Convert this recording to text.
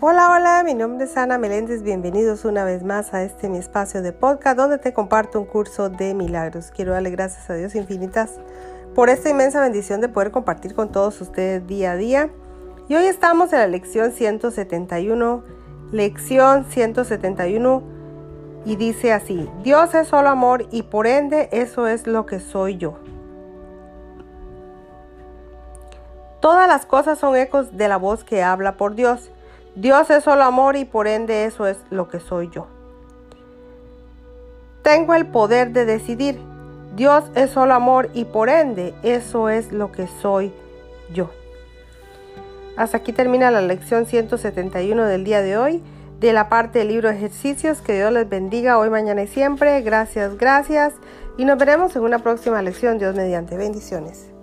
Hola, hola, mi nombre es Ana Meléndez, bienvenidos una vez más a este mi espacio de podcast donde te comparto un curso de milagros. Quiero darle gracias a Dios infinitas por esta inmensa bendición de poder compartir con todos ustedes día a día. Y hoy estamos en la lección 171, lección 171 y dice así, Dios es solo amor y por ende eso es lo que soy yo. Todas las cosas son ecos de la voz que habla por Dios. Dios es solo amor y por ende eso es lo que soy yo. Tengo el poder de decidir. Dios es solo amor y por ende eso es lo que soy yo. Hasta aquí termina la lección 171 del día de hoy de la parte del libro de ejercicios. Que Dios les bendiga hoy, mañana y siempre. Gracias, gracias. Y nos veremos en una próxima lección. Dios mediante. Bendiciones.